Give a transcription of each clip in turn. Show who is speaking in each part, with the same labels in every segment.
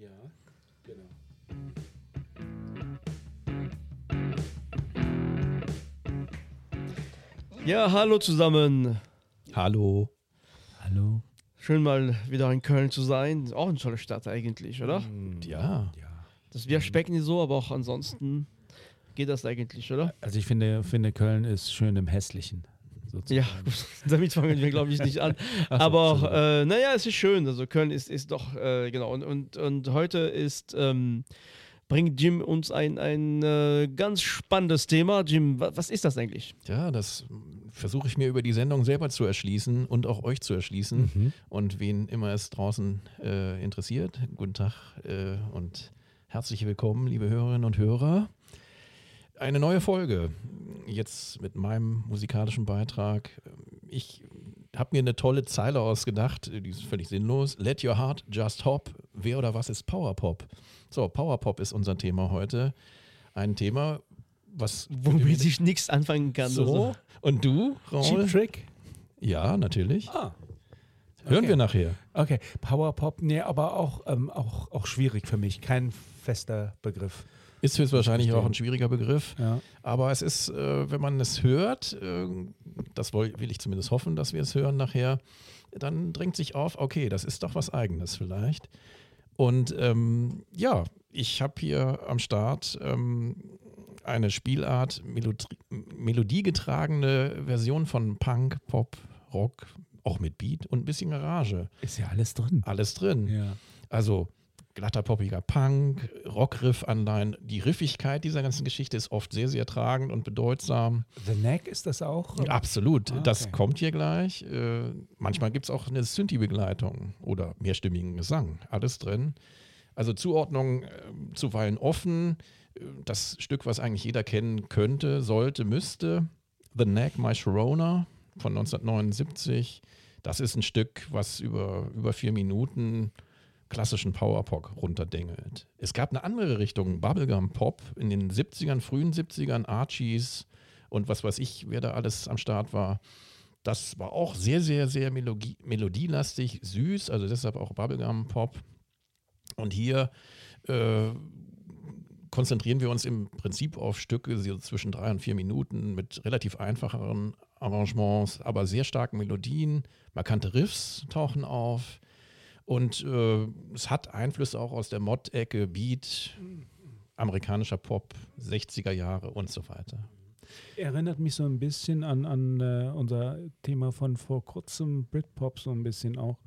Speaker 1: Ja, genau.
Speaker 2: Ja, hallo zusammen.
Speaker 1: Hallo.
Speaker 3: Hallo.
Speaker 2: Schön mal wieder in Köln zu sein. Auch eine tolle Stadt eigentlich, oder?
Speaker 1: Ja.
Speaker 2: Das wir specken nicht so, aber auch ansonsten geht das eigentlich, oder?
Speaker 3: Also ich finde, finde Köln ist schön im Hässlichen.
Speaker 2: Ja,
Speaker 3: sozusagen.
Speaker 2: gut, damit fangen wir, glaube ich, nicht an. Aber äh, naja, es ist schön. Also Köln ist, ist doch, äh, genau. Und, und, und heute ist, ähm, bringt Jim uns ein, ein äh, ganz spannendes Thema. Jim, wa was ist das eigentlich?
Speaker 1: Ja, das versuche ich mir über die Sendung selber zu erschließen und auch euch zu erschließen.
Speaker 3: Mhm.
Speaker 1: Und wen immer es draußen äh, interessiert, guten Tag äh, und herzlich willkommen, liebe Hörerinnen und Hörer. Eine neue Folge, jetzt mit meinem musikalischen Beitrag. Ich habe mir eine tolle Zeile ausgedacht, die ist völlig sinnlos. Let your heart just hop. Wer oder was ist Powerpop? So, Powerpop ist unser Thema heute. Ein Thema, was
Speaker 2: Womit ich nichts anfangen kann.
Speaker 1: so.
Speaker 2: Also.
Speaker 1: Und du, Raul?
Speaker 3: Cheap Trick?
Speaker 1: Ja, natürlich.
Speaker 3: Ah.
Speaker 1: Hören
Speaker 3: Okay.
Speaker 1: wir nachher.
Speaker 3: Okay, Powerpop, nee, aber auch, ähm, auch, auch schwierig für mich. Kein fester Begriff.
Speaker 1: Ist höchstwahrscheinlich
Speaker 3: Verstehe.
Speaker 1: auch ein schwieriger Begriff.
Speaker 3: Ja.
Speaker 1: Aber es ist, äh, wenn man es hört, äh, das will ich zumindest hoffen, dass wir es hören nachher, dann drängt sich auf, okay, das ist doch was Eigenes vielleicht. Und ähm, ja, ich habe hier am Start ähm, eine Spielart, Melodie, melodiegetragene Version von Punk, Pop, Rock, auch mit Beat und ein bisschen Garage.
Speaker 3: Ist ja alles drin.
Speaker 1: Alles drin.
Speaker 3: Ja.
Speaker 1: Also glatter, poppiger Punk, Rockriff-Anleihen. Die Riffigkeit dieser ganzen Geschichte ist oft sehr, sehr tragend und bedeutsam.
Speaker 3: The Neck ist das auch?
Speaker 1: Absolut,
Speaker 3: Ah,
Speaker 1: das
Speaker 3: okay.
Speaker 1: kommt hier gleich. Äh, manchmal gibt es auch eine Synthi-Begleitung oder mehrstimmigen Gesang. Alles drin. Also Zuordnung äh, zuweilen offen. Äh, Das Stück, was eigentlich jeder kennen könnte, sollte, müsste. The Neck, My Sharona von 1979. Das ist ein Stück, was über, über vier Minuten klassischen Powerpop runterdengelt. Es gab eine andere Richtung, Bubblegum Pop in den 70ern, frühen 70ern, Archies und was weiß ich, wer da alles am Start war. Das war auch sehr, sehr, sehr Melodie, melodielastig, süß, also deshalb auch Bubblegum Pop. Und hier äh, konzentrieren wir uns im Prinzip auf Stücke so zwischen drei und vier Minuten mit relativ einfacheren Arrangements, aber sehr starken Melodien. Markante Riffs tauchen auf. Und äh, es hat Einflüsse auch aus der Mod-Ecke, Beat, amerikanischer Pop, 60er Jahre und so weiter.
Speaker 3: Erinnert mich so ein bisschen an, an äh, unser Thema von vor kurzem, Britpop, so ein bisschen auch.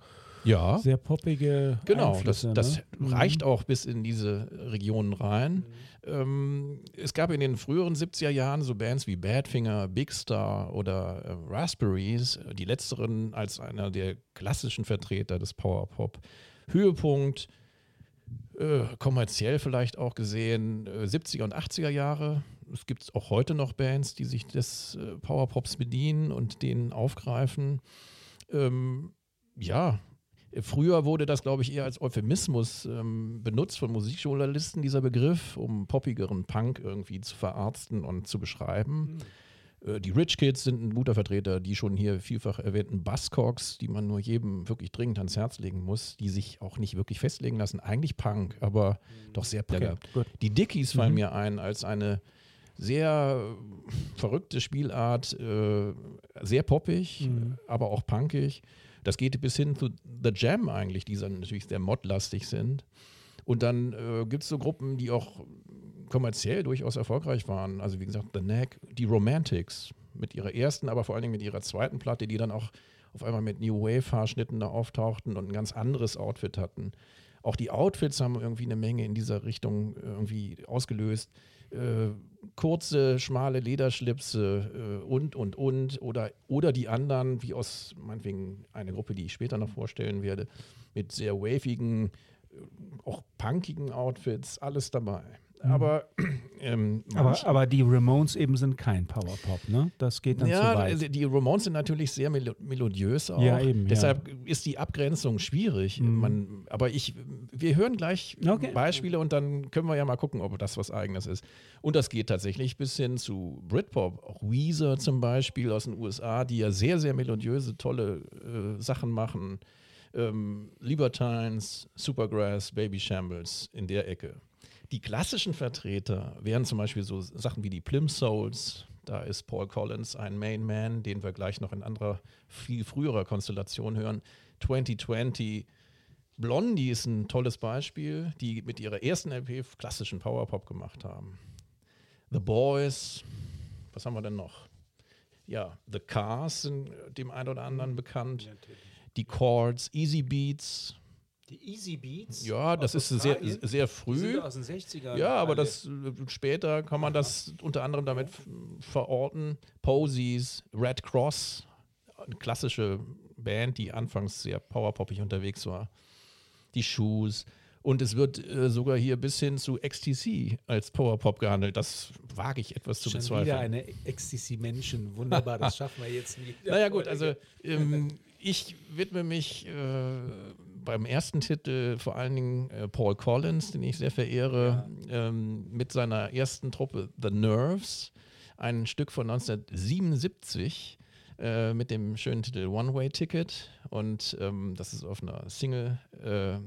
Speaker 1: Ja,
Speaker 3: Sehr poppige
Speaker 1: genau. Das, das
Speaker 3: ne? Mhm.
Speaker 1: reicht auch bis in diese Regionen rein. Ähm, es gab in den früheren 70er Jahren so Bands wie Badfinger, Big Star oder äh, Raspberries, die letzteren als einer der klassischen Vertreter des Powerpop. Höhepunkt, äh, kommerziell vielleicht auch gesehen, äh, 70er und 80er Jahre. Es gibt auch heute noch Bands, die sich des äh, Powerpops bedienen und den aufgreifen. Ähm, ja, Früher wurde das, glaube ich, eher als Euphemismus ähm, benutzt von Musikjournalisten, dieser Begriff, um poppigeren Punk irgendwie zu verarzten und zu beschreiben. Äh, die Rich Kids sind ein guter Vertreter, die schon hier vielfach erwähnten Buzzcocks, die man nur jedem wirklich dringend ans Herz legen muss, die sich auch nicht wirklich festlegen lassen. Eigentlich Punk, aber doch sehr
Speaker 3: Okay,
Speaker 1: plagert.
Speaker 3: gut.
Speaker 1: Die Dickies fallen
Speaker 3: Mhm.
Speaker 1: mir ein als eine sehr verrückte Spielart, äh, sehr poppig,
Speaker 3: Mhm.
Speaker 1: aber auch punkig. Das geht bis hin zu The Jam eigentlich, die dann natürlich sehr modlastig sind. Und dann äh, gibt es so Gruppen, die auch kommerziell durchaus erfolgreich waren. Also wie gesagt, The Neck, die Romantics mit ihrer ersten, aber vor allen Dingen mit ihrer zweiten Platte, die dann auch auf einmal mit New Wave-Haarschnitten da auftauchten und ein ganz anderes Outfit hatten. Auch die Outfits haben irgendwie eine Menge in dieser Richtung irgendwie ausgelöst. Äh, kurze, schmale Lederschlipse äh, und, und, und. Oder, oder die anderen, wie aus, meinetwegen, eine Gruppe, die ich später noch vorstellen werde, mit sehr wavigen, äh, auch punkigen Outfits, alles dabei. Aber, ähm,
Speaker 3: Aber, aber die Ramones eben sind kein Powerpop, ne? Das geht dann
Speaker 1: ja,
Speaker 3: zu weit.
Speaker 1: also die Ramones sind natürlich sehr melo melodiös auch.
Speaker 3: Ja, eben, ja.
Speaker 1: Deshalb ist die Abgrenzung schwierig.
Speaker 3: Mhm.
Speaker 1: Man, aber ich, wir hören gleich
Speaker 3: Okay.
Speaker 1: Beispiele und dann können wir ja mal gucken, ob das was Eigenes ist. Und das geht tatsächlich bis hin zu Britpop. Auch Weezer zum Beispiel aus den USA, die ja sehr, sehr melodiöse, tolle äh, Sachen machen. ähm, Libertines, Supergrass, Baby Shambles in der Ecke. Die klassischen Vertreter wären zum Beispiel so Sachen wie die Plim Souls. Da ist Paul Collins ein Main Man, den wir gleich noch in anderer, viel früherer Konstellation hören. 2020. Blondie ist ein tolles Beispiel, die mit ihrer ersten LP klassischen Powerpop gemacht haben. The Boys, was haben wir denn noch? Ja, The Cars sind dem einen oder anderen bekannt. Die Chords, Easy Beats,
Speaker 3: Die Easy Beats?
Speaker 1: ja, das ist sehr, sehr früh.
Speaker 3: aus den 60ern.
Speaker 1: Ja, aber das äh, später kann man das unter anderem damit verorten. Posies, Red Cross, eine klassische Band, die anfangs sehr powerpoppig unterwegs war. Die Shoes. Und es wird äh, sogar hier bis hin zu XTC als Powerpop gehandelt. Das wage ich etwas zu
Speaker 3: Schon
Speaker 1: bezweifeln.
Speaker 3: wieder eine Ecstasy-Menschen. Wunderbar, das schaffen wir jetzt nie.
Speaker 1: Naja gut, also ähm, ich widme mich äh, beim ersten Titel vor allen Dingen äh, Paul Collins, den ich sehr verehre, ähm, mit seiner ersten Truppe The Nerves, ein Stück von 1977 äh, mit dem schönen Titel One Way Ticket und ähm, das ist auf einer Single äh,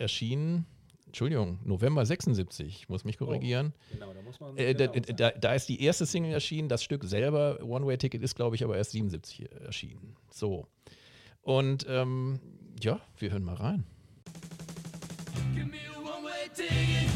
Speaker 1: erschienen. Entschuldigung, November 76, ich muss mich korrigieren.
Speaker 3: Genau, da muss man.
Speaker 1: Äh, da,
Speaker 3: genau
Speaker 1: da, da ist die erste Single erschienen, das Stück selber, One Way Ticket, ist, glaube ich, aber erst 77 erschienen. So. Und ähm, ja, wir hören mal rein.
Speaker 4: Give me a one-way ticket.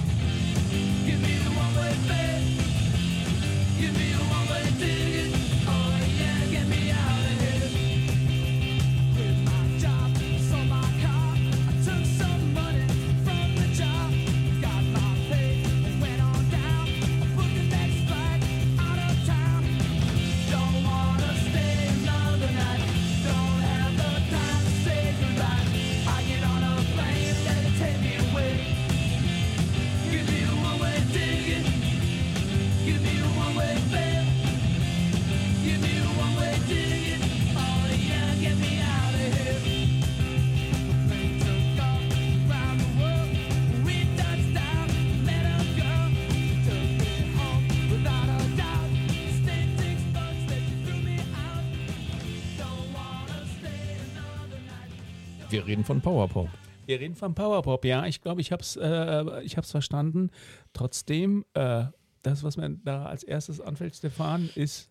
Speaker 1: Wir reden von Powerpop.
Speaker 3: Wir reden von Powerpop, ja. Ich glaube, ich habe es äh, ich hab's verstanden. Trotzdem, äh, das, was mir da als erstes anfällt, Stefan, ist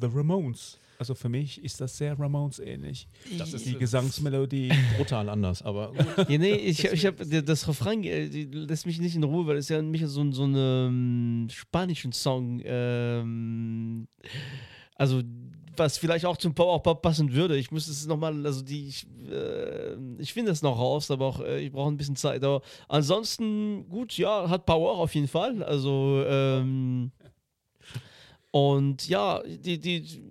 Speaker 3: The Ramones. Also für mich ist das sehr Ramones-ähnlich.
Speaker 1: Das ist
Speaker 3: Die Gesangsmelodie.
Speaker 1: brutal anders, aber gut.
Speaker 2: Ja, nee, ich, ich habe das Refrain äh, die lässt mich nicht in Ruhe, weil es ja mich so, ein- so ein ähm, spanischen Song, ähm, also was vielleicht auch zum Power Pop passen würde. Ich müsste es nochmal, also die, ich, äh, ich finde es noch raus, aber auch äh, ich brauche ein bisschen Zeit. Aber ansonsten gut, ja, hat Power auf jeden Fall. Also ähm, und ja, die, die,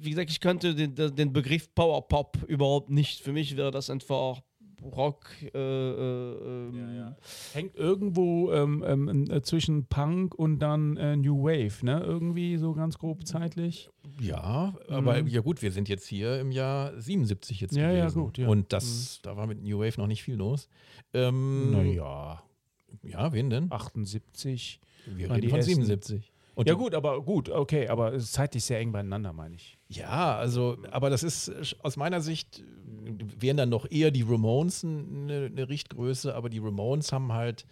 Speaker 2: wie gesagt, ich kannte den, den Begriff Power Pop überhaupt nicht. Für mich wäre das einfach Rock. Äh, äh, ähm,
Speaker 3: Hängt irgendwo ähm, ähm, äh, zwischen Punk und dann äh, New Wave, ne? Irgendwie so ganz grob zeitlich.
Speaker 1: ja, aber
Speaker 3: Mhm.
Speaker 1: ja gut, wir sind jetzt hier im Jahr 77 jetzt
Speaker 3: Ja, ja,
Speaker 1: gewesen.
Speaker 3: gut, ja. Mhm.
Speaker 1: Und das, da war mit New Wave noch nicht viel los. Ähm,
Speaker 3: Naja,
Speaker 1: Ja, wen denn?
Speaker 3: 78.
Speaker 1: wir reden
Speaker 3: die
Speaker 1: von
Speaker 3: ersten.
Speaker 1: 77. Und
Speaker 3: Ja gut, aber gut, okay, aber es ist zeitlich sehr eng beieinander, meine ich.
Speaker 1: Ja, also, aber das ist äh, aus meiner Sicht, äh, wären dann noch eher die Ramones eine, eine Richtgröße, aber die Ramones haben halt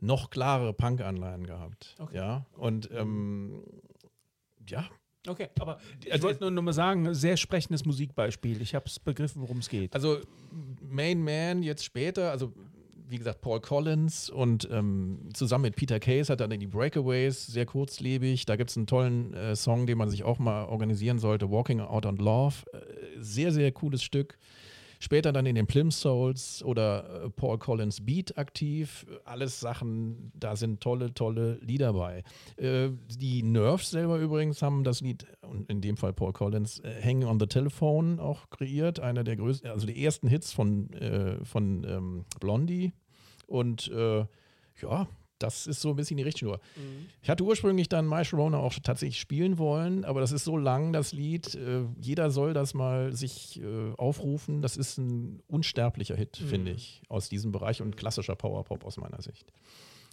Speaker 1: noch klarere Punk-Anleihen gehabt.
Speaker 3: Okay.
Speaker 1: Ja, und ähm, ja,
Speaker 3: Okay, aber ich
Speaker 1: Also-
Speaker 3: wollte nur noch mal sagen, sehr sprechendes Musikbeispiel. Ich habe es begriffen, worum es geht.
Speaker 1: also Main Man jetzt später, also wie gesagt, Paul Collins und ähm, zusammen mit Peter Case hat er dann die Breakaways, sehr kurzlebig. Da gibt es einen tollen äh, Song, den man sich auch mal organisieren sollte, Walking Out on Love. Äh, sehr, sehr cooles Stück. Später dann in den Plimsouls oder äh, Paul Collins Beat aktiv. Alles Sachen, da sind tolle, tolle Lieder bei. Äh, die Nerves selber übrigens haben das Lied, in dem Fall Paul Collins, äh, Hanging on the Telephone auch kreiert. Einer der größten, also die ersten Hits von, von ähm, Blondie. Und ja, das ist so ein bisschen die Richtschnur. Ich hatte ursprünglich dann My Sharona auch tatsächlich spielen wollen, aber das ist so lang, das Lied. Äh, jeder soll das mal sich äh, aufrufen. Das ist ein unsterblicher Hit, finde ich, aus diesem Bereich und klassischer Powerpop aus meiner Sicht.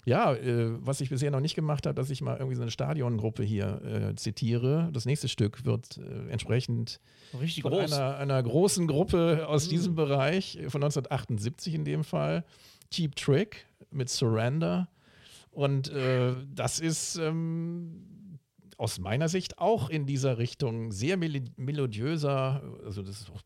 Speaker 1: Ja, äh, was ich bisher noch nicht gemacht habe, dass ich mal irgendwie so eine Stadiongruppe hier äh, zitiere. Das nächste Stück wird äh, entsprechend
Speaker 2: Richtig
Speaker 1: von
Speaker 2: groß.
Speaker 1: einer, einer großen Gruppe aus diesem Bereich, äh, von 1978 in dem Fall, Cheap Trick mit Surrender. Und äh, das ist ähm, aus meiner Sicht auch in dieser Richtung sehr mel melodiöser, also das ist auch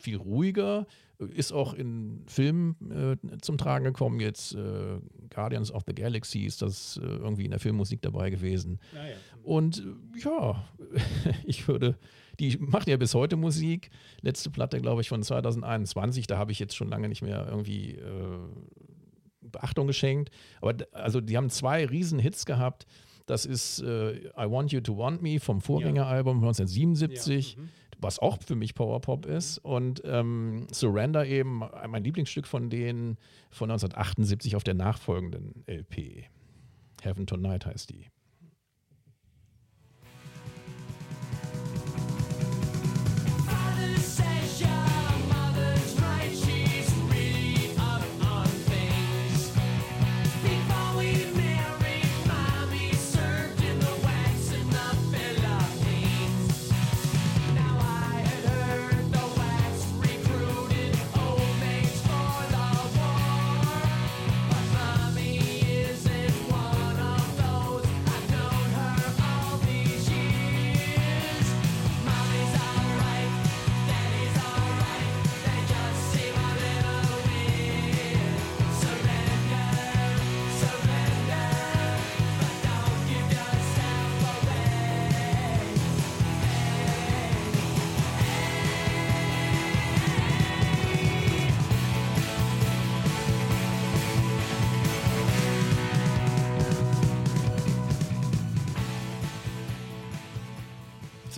Speaker 1: viel ruhiger, ist auch in Filmen äh, zum Tragen gekommen. Jetzt äh, Guardians of the Galaxy ist das äh, irgendwie in der Filmmusik dabei gewesen. Und äh, ja, ich würde, die machen ja bis heute Musik. Letzte Platte, glaube ich, von 2021. Da habe ich jetzt schon lange nicht mehr irgendwie äh, Beachtung geschenkt. Aber also die haben zwei riesen Hits gehabt. Das ist äh, I Want You to Want Me vom Vorgängeralbum 1977, was auch für mich Powerpop ist. Und ähm, Surrender eben, mein Lieblingsstück von denen von 1978 auf der nachfolgenden LP. Heaven Tonight heißt die.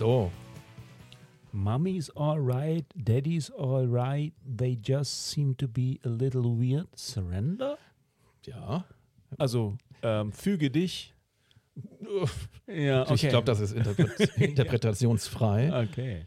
Speaker 1: So,
Speaker 3: Mummy's alright, Daddy's alright, they just seem to be a little weird. Surrender?
Speaker 1: ja.
Speaker 3: Also, ähm, füge dich. Ja,
Speaker 1: Ich glaube, das ist interpret interpretationsfrei.
Speaker 3: Okay.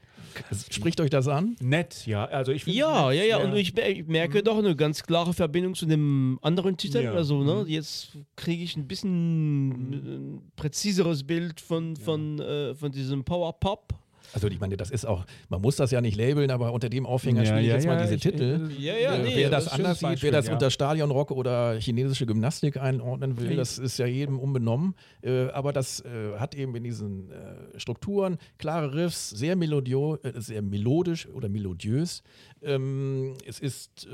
Speaker 1: Spricht euch das an?
Speaker 3: Nett, ja. Also ich
Speaker 2: Ja,
Speaker 3: nett,
Speaker 2: ja, ja, und ich, ich merke doch eine ganz klare Verbindung zu dem anderen Titel.
Speaker 3: Ja.
Speaker 2: Also, ne, jetzt kriege ich ein bisschen äh, präziseres Bild von, von, äh, von diesem Power Pop.
Speaker 1: Also ich meine, das ist auch, man muss das ja nicht labeln, aber unter dem Aufhänger
Speaker 3: Ja,
Speaker 1: spiele ich
Speaker 3: ja,
Speaker 1: jetzt mal
Speaker 3: ja,
Speaker 1: diese
Speaker 3: ich-
Speaker 1: Titel.
Speaker 3: äh,
Speaker 2: Ja, ja,
Speaker 1: Äh,
Speaker 2: nee,
Speaker 1: wer
Speaker 2: das
Speaker 1: das anders sieht, wer das unter. Stadionrock oder chinesische Gymnastik einordnen will, das ist ja jedem unbenommen. Äh, aber das hat eben in diesen Strukturen klare Riffs, sehr, melodio sehr melodisch oder melodiös. Ähm, es ist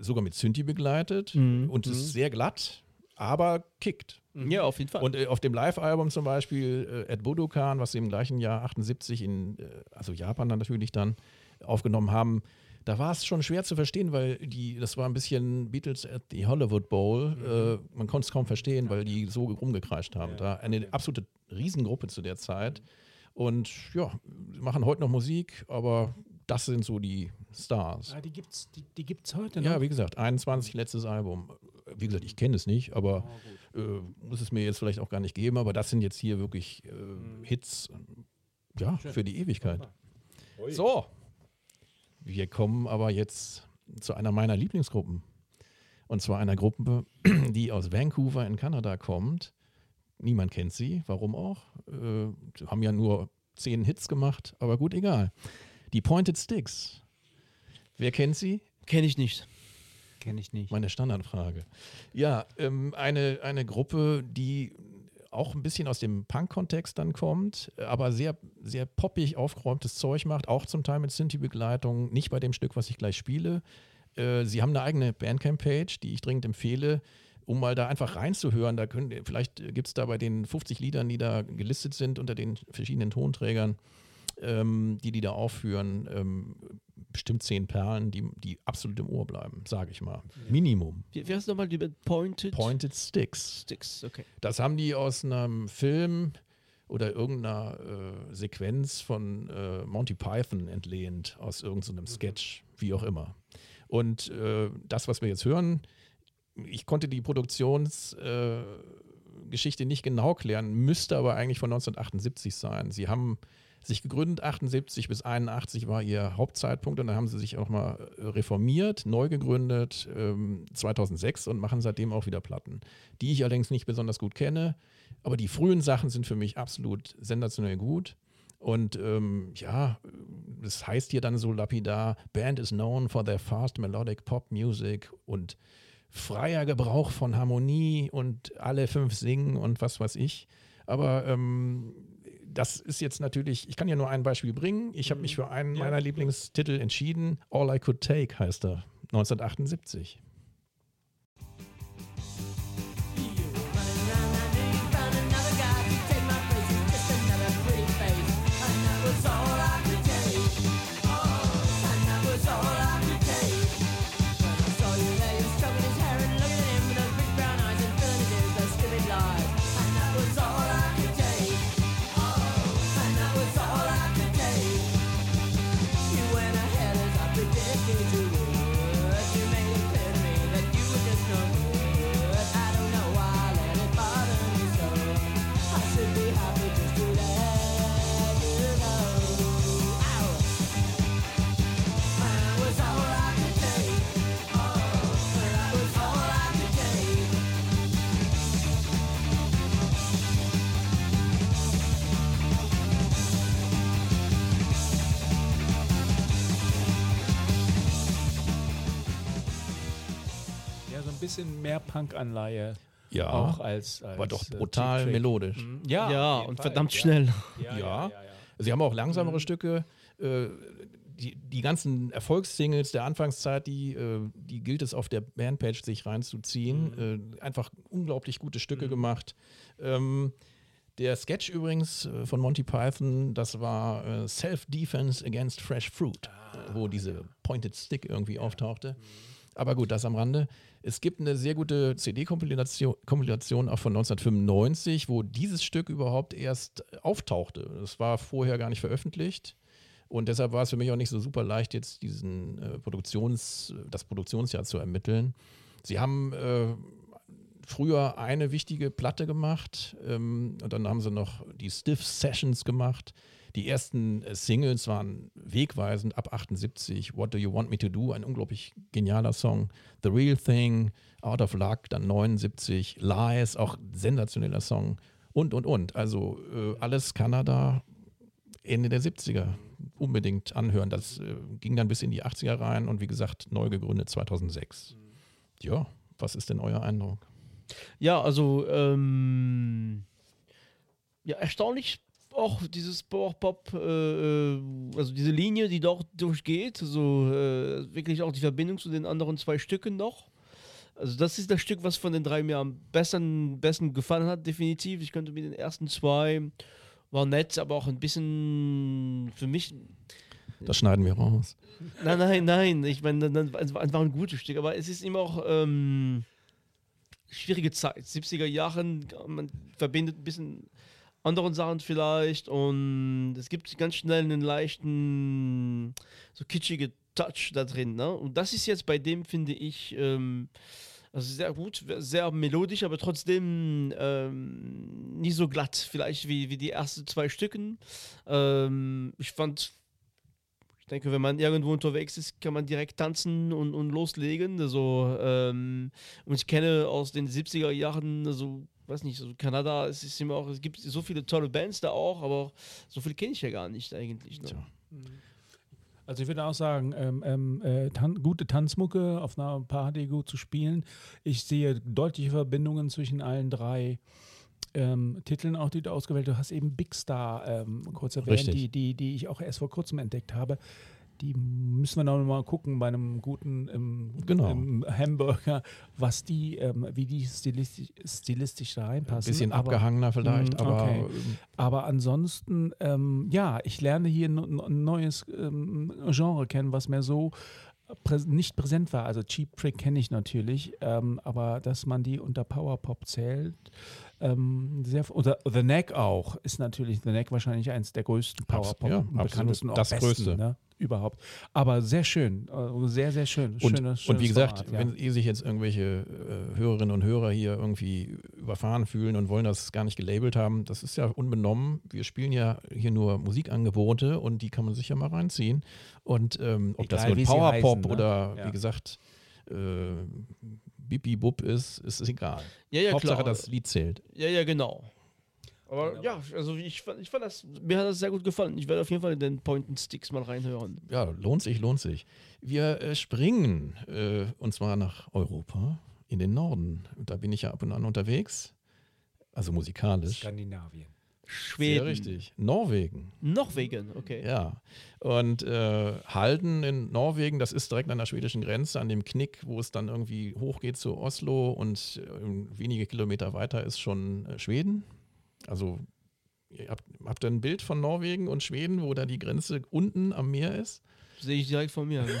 Speaker 1: sogar mit Synthi begleitet und es ist sehr glatt, aber kickt.
Speaker 2: Ja, auf jeden Fall.
Speaker 1: Und äh, auf dem Live-Album zum Beispiel äh, Ed Budokan, was sie im gleichen Jahr 78 in, äh, also Japan dann natürlich dann aufgenommen haben, da war es schon schwer zu verstehen, weil die, das war ein bisschen Beatles at the Hollywood Bowl. Äh, man konnte es kaum verstehen, weil die so rumgekreischt haben. Da eine absolute Riesengruppe zu der Zeit. Und ja, machen heute noch Musik, aber das sind so die Stars.
Speaker 3: Ah, die gibt's, die, die gibt's heute noch.
Speaker 1: Ja, wie gesagt, 21 letztes Album. Wie gesagt, ich kenne es nicht, aber äh, muss es mir jetzt vielleicht auch gar nicht geben. Aber das sind jetzt hier wirklich äh, Hits, äh, ja, für die Ewigkeit. So, wir kommen aber jetzt zu einer meiner Lieblingsgruppen. Und zwar einer Gruppe, die aus Vancouver in Kanada kommt. Niemand kennt sie, warum auch? Äh, sie haben ja nur zehn Hits gemacht, aber gut, egal. Die Pointed Sticks. Wer kennt sie?
Speaker 2: Kenne ich nicht.
Speaker 3: Kenne ich nicht.
Speaker 1: Meine Standardfrage. Ja, ähm, eine, eine Gruppe, die auch ein bisschen aus dem Punk-Kontext dann kommt, aber sehr, sehr poppig aufgeräumtes Zeug macht, auch zum Teil mit Synthi-Begleitung, nicht bei dem Stück, was ich gleich spiele. Äh, sie haben eine eigene Bandcamp-Page, die ich dringend empfehle, um mal da einfach reinzuhören. Da können, vielleicht gibt es da bei den 50 Liedern, die da gelistet sind, unter den verschiedenen Tonträgern, ähm, die die da aufführen, ähm, bestimmt zehn Perlen, die, die absolut im Ohr bleiben, sage ich mal. Minimum.
Speaker 2: Wie, wie heißt nochmal die? Pointed
Speaker 1: Pointed Sticks.
Speaker 2: Sticks? Okay.
Speaker 1: Das haben die aus einem Film oder irgendeiner äh, Sequenz von äh, Monty Python entlehnt, aus irgendeinem Sketch, wie auch immer. Und äh, das, was wir jetzt hören, ich konnte die Produktionsgeschichte äh, nicht genau klären, müsste aber eigentlich von 1978 sein. Sie haben sich gegründet, 78 bis 81 war ihr Hauptzeitpunkt und dann haben sie sich auch mal äh, reformiert, neu gegründet, ähm, 2006 und machen seitdem auch wieder Platten, die ich allerdings nicht besonders gut kenne, aber die frühen Sachen sind für mich absolut sensationell gut. Und ähm, ja, das heißt hier dann so lapidar, Band is known for their fast melodic pop music und freier Gebrauch von Harmonie und alle fünf singen und was weiß ich. Aber ähm, das ist jetzt natürlich, ich kann ja nur ein Beispiel bringen. Ich habe mich für einen meiner Lieblingstitel entschieden. All I Could Take heißt er, 1978.
Speaker 3: bisschen mehr Punk-Anleihe.
Speaker 1: Ja,
Speaker 3: Auch als, als
Speaker 1: war doch
Speaker 3: äh,
Speaker 1: brutal
Speaker 3: Trick.
Speaker 1: melodisch.
Speaker 3: Mhm. Ja,
Speaker 2: Ja, und
Speaker 3: Fall,
Speaker 2: verdammt
Speaker 3: ja.
Speaker 2: schnell.
Speaker 3: Ja, ja,
Speaker 1: Ja.
Speaker 3: ja, ja.
Speaker 1: Sie haben auch langsamere Stücke. Äh, die, die ganzen Erfolgssingles der Anfangszeit, die, äh, die gilt es auf der Bandpage sich reinzuziehen. Äh, einfach unglaublich gute Stücke gemacht. Ähm, der Sketch übrigens äh, von Monty Python, das war äh, Self-Defense Against Fresh Fruit, äh, wo diese Pointed Stick irgendwie auftauchte. Aber gut, das am Rande. Es gibt eine sehr gute CD-Kompilation Kompilation auch von 1995, wo dieses Stück überhaupt erst auftauchte. Das war vorher gar nicht veröffentlicht. Und deshalb war es für mich auch nicht so super leicht, jetzt diesen äh, Produktions, das Produktionsjahr zu ermitteln. Sie haben äh, früher eine wichtige Platte gemacht ähm, und dann haben sie noch die Stiff Sessions gemacht. Die ersten äh, Singles waren wegweisend ab 78. What Do You Want Me to Do? Ein unglaublich genialer Song. The Real Thing, Out of Luck, dann 79. Lies, auch sensationeller Song. Und, und, und. Also äh, alles Kanada, Ende der 70er. Unbedingt anhören. Das äh, ging dann bis in die 80er rein und wie gesagt, neu gegründet 2006. Ja, was ist denn euer Eindruck?
Speaker 2: Ja, also ähm, ja, erstaunlich auch dieses Pop, äh, äh, also diese Linie, die dort durchgeht, so äh, wirklich auch die Verbindung zu den anderen zwei Stücken noch. Also das ist das Stück, was von den drei mir am besten, besten gefallen hat, definitiv. Ich könnte mit den ersten zwei war nett, aber auch ein bisschen für mich
Speaker 1: Das schneiden wir raus.
Speaker 2: Nein, nein, nein. Ich meine, es war es war ein gutes Stück, aber es ist immer auch ähm, schwierige Zeit. 70er Jahren, man verbindet ein bisschen anderen Sachen vielleicht und es gibt ganz schnell einen leichten, so kitschige Touch da drin. Ne? Und das ist jetzt bei dem, finde ich, ähm, also sehr gut, sehr melodisch, aber trotzdem ähm, nicht so glatt, vielleicht wie, wie die ersten zwei Stücken. Ähm, ich fand ich denke, wenn man irgendwo unterwegs ist, kann man direkt tanzen und, und loslegen. Also, ähm, und ich kenne aus den 70er Jahren, also, weiß nicht, so Kanada, es ist immer auch, es gibt so viele tolle Bands da auch, aber so viel kenne ich ja gar nicht eigentlich. Ne?
Speaker 1: Tja.
Speaker 3: Also ich würde auch sagen, ähm, ähm, äh, tan gute Tanzmucke auf einer Party gut zu spielen. Ich sehe deutliche Verbindungen zwischen allen drei ähm, Titeln, auch die du ausgewählt hast. Du hast eben Big Star ähm, kurz erwähnt,
Speaker 1: Richtig.
Speaker 3: die, die, die ich auch erst vor kurzem entdeckt habe. Die müssen wir noch mal gucken bei einem guten ähm,
Speaker 1: Genau.
Speaker 3: ähm, Hamburger, was die, ähm, wie die stilistisch, stilistisch da
Speaker 1: Ein
Speaker 3: reinpassen.
Speaker 1: bisschen
Speaker 3: Aber-
Speaker 1: abgehangener vielleicht,
Speaker 3: Mm,
Speaker 1: aber
Speaker 3: okay.
Speaker 1: ähm,
Speaker 3: aber ansonsten, ähm, ja, ich lerne hier ein ein neues ähm, Genre kennen, was mir so nicht präsent war. Also Cheap Trick kenne ich natürlich, aber dass man die unter Powerpop zählt, ähm, sehr, oder The Neck auch, ist natürlich The Neck wahrscheinlich eins der größten Powerpop,
Speaker 1: ja,
Speaker 3: bekanntesten auch
Speaker 1: Das
Speaker 3: besten,
Speaker 1: Größte.
Speaker 3: Ne, überhaupt. Aber sehr schön, äh, sehr, sehr schön.
Speaker 1: und,
Speaker 3: Schönes-
Speaker 1: und wie gesagt,
Speaker 3: Format, ja.
Speaker 1: wenn eh sich jetzt irgendwelche äh, Hörerinnen und Hörer hier irgendwie überfahren fühlen und wollen das gar nicht gelabelt haben. Das ist ja unbenommen. Wir spielen ja hier nur Musikangebote und die kann man sich ja mal reinziehen. Und ähm, ob das
Speaker 3: Egal,
Speaker 1: nun
Speaker 3: wie sie
Speaker 1: Powerpop
Speaker 3: heißen, ne?
Speaker 1: oder
Speaker 3: Ja.
Speaker 1: wie gesagt äh, Bipi Bub ist, ist es egal.
Speaker 2: Ja, ja,
Speaker 1: Hauptsache
Speaker 2: klar.
Speaker 1: das Lied zählt.
Speaker 2: Ja, ja, genau. Aber ja, also ich, fand- ich fand das, mir hat das sehr gut gefallen. Ich werde auf jeden Fall in den Point and Sticks mal reinhören.
Speaker 1: Ja, lohnt sich, lohnt sich. Wir äh, springen äh, und zwar nach Europa, in den Norden. Da bin ich ja ab und an unterwegs. Also musikalisch.
Speaker 3: Skandinavien.
Speaker 2: Schweden.
Speaker 1: Sehr richtig. Norwegen.
Speaker 2: Norwegen, okay.
Speaker 1: Ja. Und äh, Halden in Norwegen, das ist direkt an der schwedischen Grenze, an dem Knick, wo es dann irgendwie hochgeht zu Oslo und äh, wenige Kilometer weiter ist schon äh, Schweden. Also ihr habt, habt ihr ein Bild von Norwegen und Schweden, wo da die Grenze unten am Meer ist?
Speaker 2: Sehe ich direkt vor mir. ne?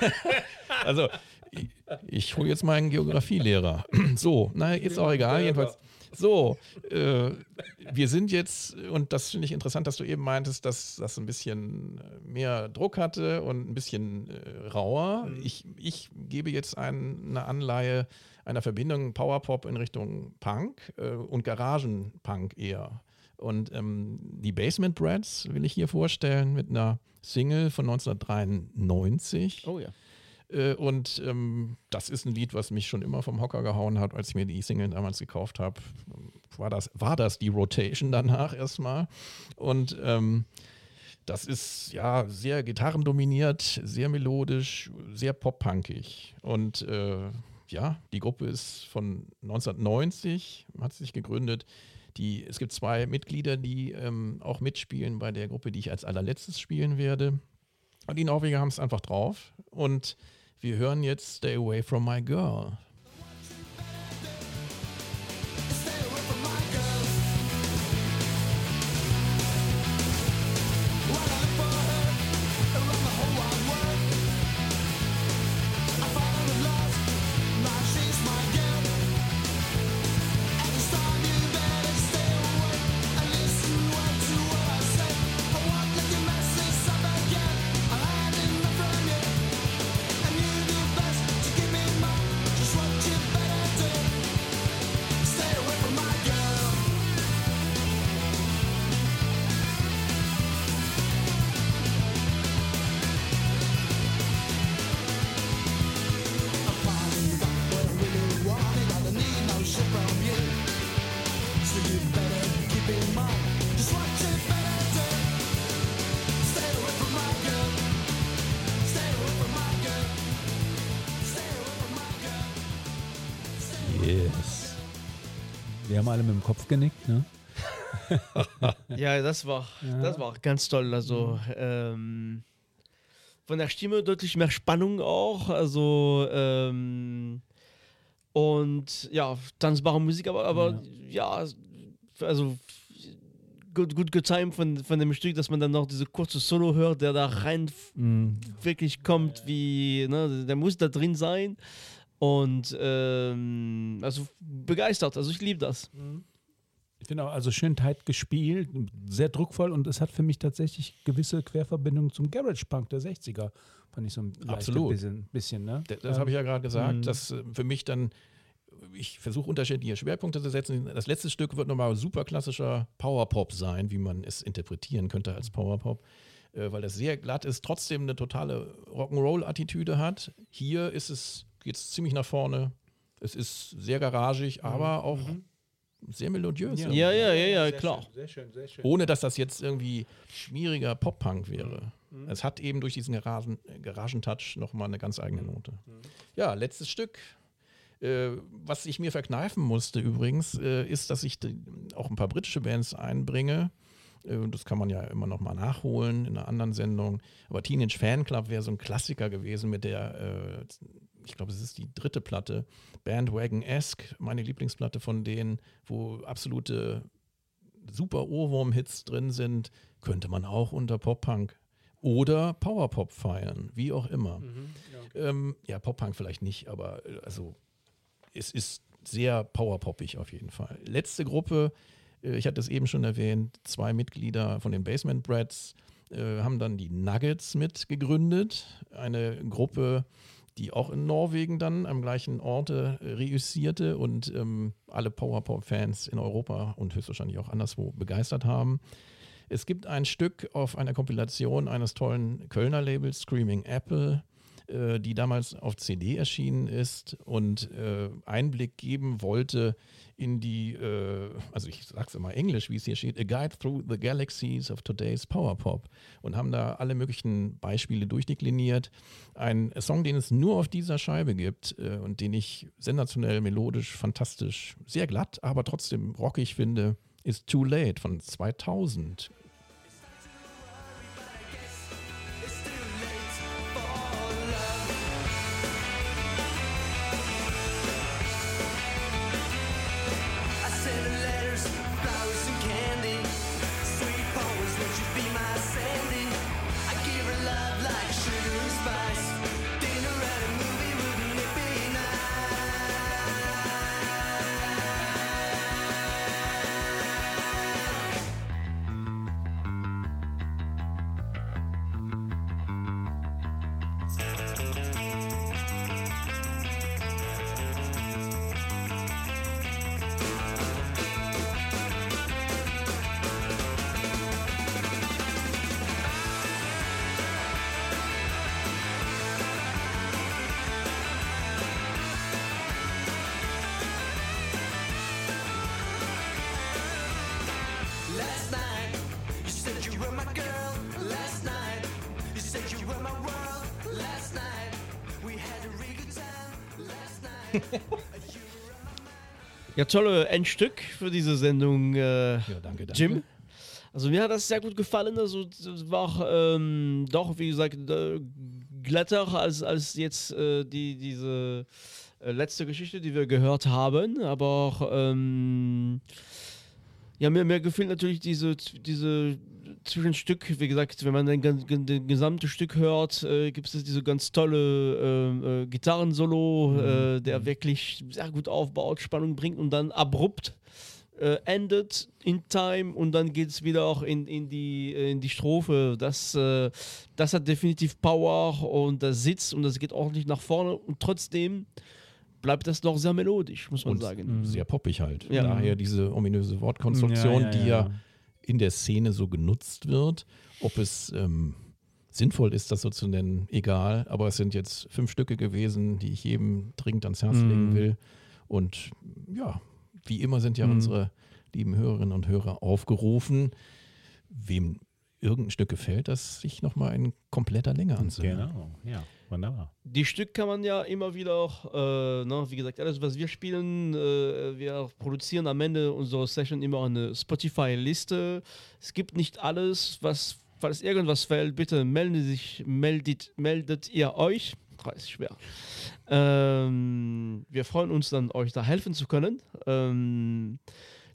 Speaker 1: Also, ich, ich hole jetzt mal einen Geografielehrer. So, na, ist auch egal. Jedenfalls. So, äh, wir sind jetzt, und das finde ich interessant, dass du eben meintest, dass das ein bisschen mehr Druck hatte und ein bisschen äh, rauer. Ich, ich gebe jetzt ein, eine Anleihe einer Verbindung Powerpop in Richtung Punk äh, und Garagenpunk eher. Und ähm, die Basement Brats will ich hier vorstellen mit einer Single von 1993.
Speaker 2: Oh ja.
Speaker 1: Äh, Und ähm, das ist ein Lied, was mich schon immer vom Hocker gehauen hat, als ich mir die Single damals gekauft habe. War das, war das die Rotation danach erstmal. Und ähm, das ist ja sehr gitarrendominiert, sehr melodisch, sehr pop-punkig. Und äh, ja, die Gruppe ist von 1990, hat sich gegründet. Die, es gibt zwei Mitglieder, die ähm, auch mitspielen bei der Gruppe, die ich als allerletztes spielen werde. Und die Norweger haben es einfach drauf. Und wir hören jetzt Stay Away from My Girl.
Speaker 3: Haben alle mit dem Kopf genickt, ne?
Speaker 2: Ja, das war, das war ganz toll. Also
Speaker 1: Mhm.
Speaker 2: ähm, von der Stimme deutlich mehr Spannung auch. Also ähm, und ja, tanzbare Musik, aber, aber ja, also gut, gut getimt von, von dem Stück, dass man dann noch diese kurze Solo hört, der da rein f- wirklich kommt, wie, ne, der muss da drin sein. Und ähm, also begeistert, also ich liebe das.
Speaker 3: Ich finde auch, also schön tight gespielt, sehr druckvoll und es hat für mich tatsächlich gewisse Querverbindungen zum Garage Punk der 60er. Fand ich so ein
Speaker 1: Absolut.
Speaker 3: bisschen, bisschen ne?
Speaker 1: Das, das habe ich ja gerade gesagt,
Speaker 3: Mhm.
Speaker 1: dass äh, für mich dann, ich versuche unterschiedliche Schwerpunkte zu setzen. Das letzte Stück wird nochmal super klassischer Powerpop sein, wie man es interpretieren könnte als Powerpop, äh, weil das sehr glatt ist, trotzdem eine totale Rock'n'Roll-Attitüde hat. Hier ist es, geht es ziemlich nach vorne. Es ist sehr garagig, aber auch sehr melodiös.
Speaker 2: Ja, ja, ja, ja,
Speaker 3: sehr
Speaker 2: klar.
Speaker 3: Schön, sehr schön, sehr schön.
Speaker 1: Ohne dass das jetzt irgendwie schmieriger Pop-Punk wäre. Es hat eben durch diesen Garagen, Garagentouch nochmal eine ganz eigene Note. Ja, letztes Stück. Äh, was ich mir verkneifen musste übrigens, äh, ist, dass ich auch ein paar britische Bands einbringe. Äh, das kann man ja immer noch mal nachholen in einer anderen Sendung. Aber Teenage Fan Club wäre so ein Klassiker gewesen mit der, äh, ich glaube, es ist die dritte Platte, Bandwagon-esque, meine Lieblingsplatte von denen, wo absolute super Ohrwurm-Hits drin sind, könnte man auch unter Pop-Punk oder Powerpop feiern, wie auch immer. ähm, ja, Pop-Punk vielleicht nicht, aber äh, also es ist sehr powerpoppig auf jeden Fall. Letzte Gruppe, äh, ich hatte es eben schon erwähnt, zwei Mitglieder von den Basement Brats äh, haben dann die Nuggets mit gegründet, eine Gruppe, die auch in Norwegen dann am gleichen Orte äh, reüssierte und ähm, alle Powerpop-Fans in Europa und höchstwahrscheinlich auch anderswo begeistert haben. Es gibt ein Stück auf einer Kompilation eines tollen Kölner Labels, Screaming Apple, äh, die damals auf CD erschienen ist und äh, Einblick geben wollte in die, äh, also ich sag's immer Englisch, wie es hier steht, A Guide Through the Galaxies of Today's Power Pop und haben da alle möglichen Beispiele durchdekliniert. Ein Song, den es nur auf dieser Scheibe gibt äh, und den ich sensationell, melodisch, fantastisch, sehr glatt, aber trotzdem rockig finde, ist Too Late von 2000.
Speaker 2: Ja, tolle Endstück für diese Sendung, äh,
Speaker 1: Ja, danke, danke.
Speaker 2: Jim. Also mir hat das sehr gut gefallen. Also es war ähm, doch, wie gesagt, äh, glatter als, als jetzt äh, die, diese äh, letzte Geschichte, die wir gehört haben. Aber auch, ähm, ja, mir, mir gefällt natürlich diese, diese Zwischenstück. Wie gesagt, wenn man den, den gesamten Stück hört, äh, gibt es diese ganz tolle ähm, äh, Gitarrensolo, äh, der wirklich sehr gut aufbaut, Spannung bringt und dann abrupt äh, endet in Time und dann geht es wieder auch in, in, die, äh, in die Strophe. Das, äh, das hat definitiv Power und das sitzt und das geht ordentlich nach vorne und trotzdem bleibt das noch sehr melodisch, muss man
Speaker 1: Und
Speaker 2: sagen.
Speaker 1: sehr poppig halt.
Speaker 2: Ja.
Speaker 1: Daher diese ominöse Wortkonstruktion,
Speaker 3: Ja, ja,
Speaker 1: die
Speaker 3: ja.
Speaker 1: In der Szene so genutzt wird. Ob es ähm, sinnvoll ist, das so zu nennen, egal. Aber es sind jetzt fünf Stücke gewesen, die ich jedem dringend ans Herz legen
Speaker 3: Mhm.
Speaker 1: will. Und ja, wie immer sind ja
Speaker 3: Mhm.
Speaker 1: unsere lieben Hörerinnen und Hörer aufgerufen, wem irgendein Stück gefällt, das sich nochmal in kompletter Länge anzuhören.
Speaker 3: Genau, ja, wunderbar.
Speaker 2: Die Stück kann man ja immer wieder auch, äh, ne, wie gesagt, alles, was wir spielen, äh, wir produzieren am Ende unserer Session immer eine Spotify-Liste. Es gibt nicht alles, was, falls irgendwas fällt, bitte meldet sich, meldet, meldet ihr euch. Ist schwer. Ähm, wir freuen uns dann, euch da helfen zu können. Ähm,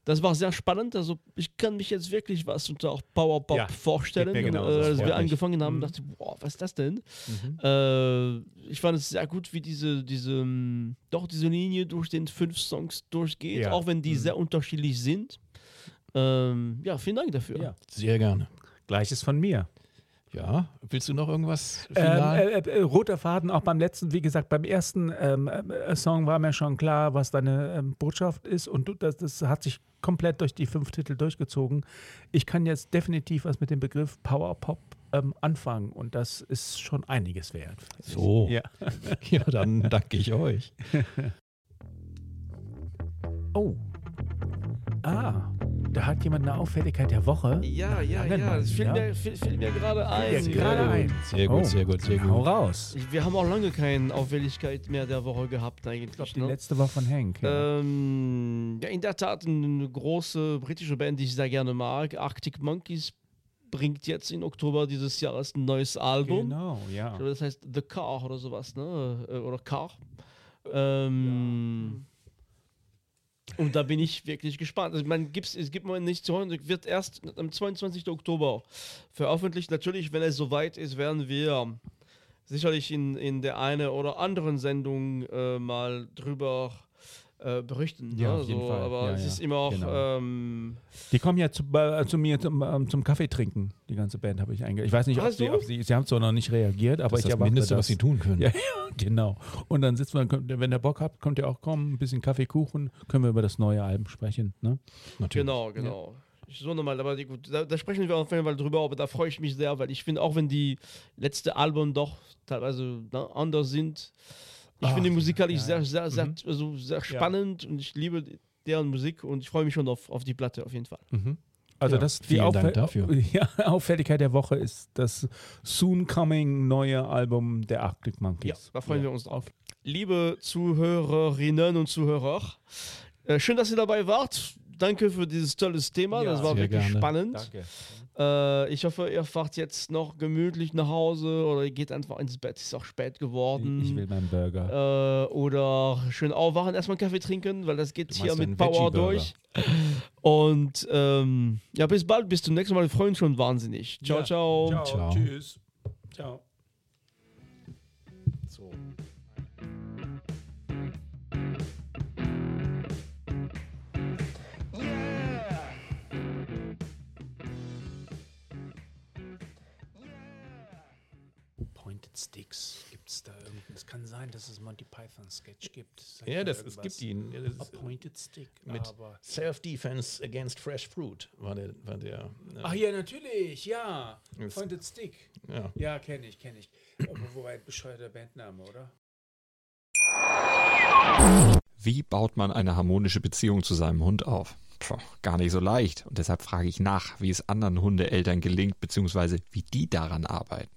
Speaker 2: das war sehr spannend. Also ich kann mich jetzt wirklich was unter auch Powerpop
Speaker 3: Ja,
Speaker 2: vorstellen.
Speaker 3: genauso.
Speaker 2: äh, als wir angefangen haben,
Speaker 3: Mhm.
Speaker 2: dachte ich, boah, was ist das denn?
Speaker 1: Mhm.
Speaker 2: Äh, ich fand es sehr gut, wie diese, diese, ähm, doch diese Linie durch den fünf Songs durchgeht,
Speaker 3: Ja.
Speaker 2: auch wenn die
Speaker 3: Mhm.
Speaker 2: sehr unterschiedlich sind. Ähm, ja, vielen Dank dafür.
Speaker 3: Ja.
Speaker 1: Sehr gerne.
Speaker 3: Gleiches von mir.
Speaker 1: Ja, willst du noch irgendwas?
Speaker 3: Ähm, äh, äh, roter Faden auch beim letzten, wie gesagt, beim ersten ähm, äh, Song war mir schon klar, was deine ähm, Botschaft ist und du, das, das hat sich komplett durch die fünf Titel durchgezogen. Ich kann jetzt definitiv was mit dem Begriff Power Pop ähm, anfangen und das ist schon einiges wert.
Speaker 1: so,
Speaker 3: Ja.
Speaker 1: ja, dann danke ich euch.
Speaker 3: Oh. Ah, da hat jemand eine Auffälligkeit der Woche.
Speaker 2: Ja, ja, ja, das fiel
Speaker 3: wieder.
Speaker 2: mir, fiel, fiel mir gerade ein.
Speaker 3: Fällt gerade ein.
Speaker 1: Sehr gut,
Speaker 3: Oh,
Speaker 1: sehr gut, sehr
Speaker 3: Hau
Speaker 1: gut.
Speaker 3: raus.
Speaker 2: Ich, wir haben auch lange keine Auffälligkeit mehr der Woche gehabt eigentlich.
Speaker 3: Ich glaube, die
Speaker 2: ne?
Speaker 3: letzte war von Hank. Ja.
Speaker 2: Ähm, ja, in der Tat eine große britische Band, die ich sehr gerne mag. Arctic Monkeys bringt jetzt im Oktober dieses Jahres ein neues Album.
Speaker 3: genau, ja.
Speaker 2: Ich glaube, das heißt The Car oder sowas, ne? Äh, Oder Car. Ähm, Und da bin ich wirklich gespannt. Also, man gibt's, es gibt mal nicht zu hören, wird erst am 22. Oktober veröffentlicht. Natürlich, wenn es soweit ist, werden wir sicherlich in, in der einen oder anderen Sendung äh, mal drüber äh, berichten.
Speaker 3: Ja,
Speaker 2: ne?
Speaker 3: auf jeden
Speaker 2: so,
Speaker 3: Fall.
Speaker 2: Aber
Speaker 3: Ja,
Speaker 2: es
Speaker 3: ja.
Speaker 2: ist immer auch.
Speaker 3: Genau.
Speaker 2: Ähm,
Speaker 3: Die kommen ja zu, äh, zu mir zum, ähm, zum Kaffee trinken. Die ganze Band habe ich eingeladen. Ich weiß nicht, ob sie, ob sie, sie haben zwar noch nicht reagiert, aber
Speaker 1: Das
Speaker 3: ich
Speaker 1: das
Speaker 3: erwarte
Speaker 1: Mindeste,
Speaker 3: das.
Speaker 1: was sie tun können.
Speaker 3: Ja, genau. Und dann sitzt man, wenn ihr Bock habt, kommt ihr auch kommen, ein bisschen Kaffee, Kuchen, können wir über das neue Album sprechen. Ne?
Speaker 1: Natürlich.
Speaker 2: Genau, genau. Ich so nochmal, aber die- gut, da, da sprechen wir auf jeden Fall drüber, aber da freue ich mich sehr, weil ich finde, auch wenn die letzte Alben doch teilweise ne, anders sind, ich finde die musikalisch
Speaker 3: ja, ja.
Speaker 2: sehr, sehr, sehr,
Speaker 3: Mhm.
Speaker 2: also sehr spannend und ich liebe deren Musik und ich freue mich schon auf, auf die Platte auf jeden Fall.
Speaker 3: Also
Speaker 1: Ja,
Speaker 3: das die
Speaker 1: vielen Dank
Speaker 3: Auffäll-
Speaker 1: dafür.
Speaker 3: Ja, Auffälligkeit der Woche ist das soon coming neue Album der Arctic
Speaker 2: Ja,
Speaker 3: Monkeys.
Speaker 2: da freuen wir uns drauf. Liebe Zuhörerinnen und Zuhörer, äh, schön, dass ihr dabei wart. Danke für dieses tolles Thema.
Speaker 3: Ja,
Speaker 2: das war wirklich
Speaker 1: gerne.
Speaker 2: spannend.
Speaker 3: Danke.
Speaker 2: Äh, ich hoffe, ihr fahrt jetzt noch gemütlich nach Hause oder ihr geht einfach ins Bett. Ist auch spät geworden.
Speaker 3: Ich will meinen Burger.
Speaker 2: äh, oder schön aufwachen, erstmal einen Kaffee trinken, weil das geht
Speaker 1: Du
Speaker 2: hier mit Power durch. Und ähm, ja, bis bald, bis zum nächsten Mal. Wir freuen uns schon wahnsinnig. Ciao,
Speaker 3: Ja.
Speaker 2: ciao.
Speaker 3: Ciao.
Speaker 1: Ciao.
Speaker 3: Tschüss. Ciao. Sticks. Gibt es da irgendwas? Es kann sein, dass es Monty Python Sketch gibt. Sagt
Speaker 1: Ja, das, es gibt ihn. Ja, das
Speaker 3: A
Speaker 1: ist,
Speaker 3: Pointed Stick.
Speaker 1: mit Self-Defense Against Fresh Fruit war der. War der äh,
Speaker 3: Ach ja, natürlich, ja. Pointed Stick.
Speaker 1: ja.
Speaker 3: Ja, kenne ich, kenne ich. Aber wobei bescheuerter Bandname, oder?
Speaker 5: Wie baut man eine harmonische Beziehung zu seinem Hund auf? Puh, gar nicht so leicht. Und deshalb frage ich nach, wie es anderen Hundeeltern gelingt, beziehungsweise wie die daran arbeiten.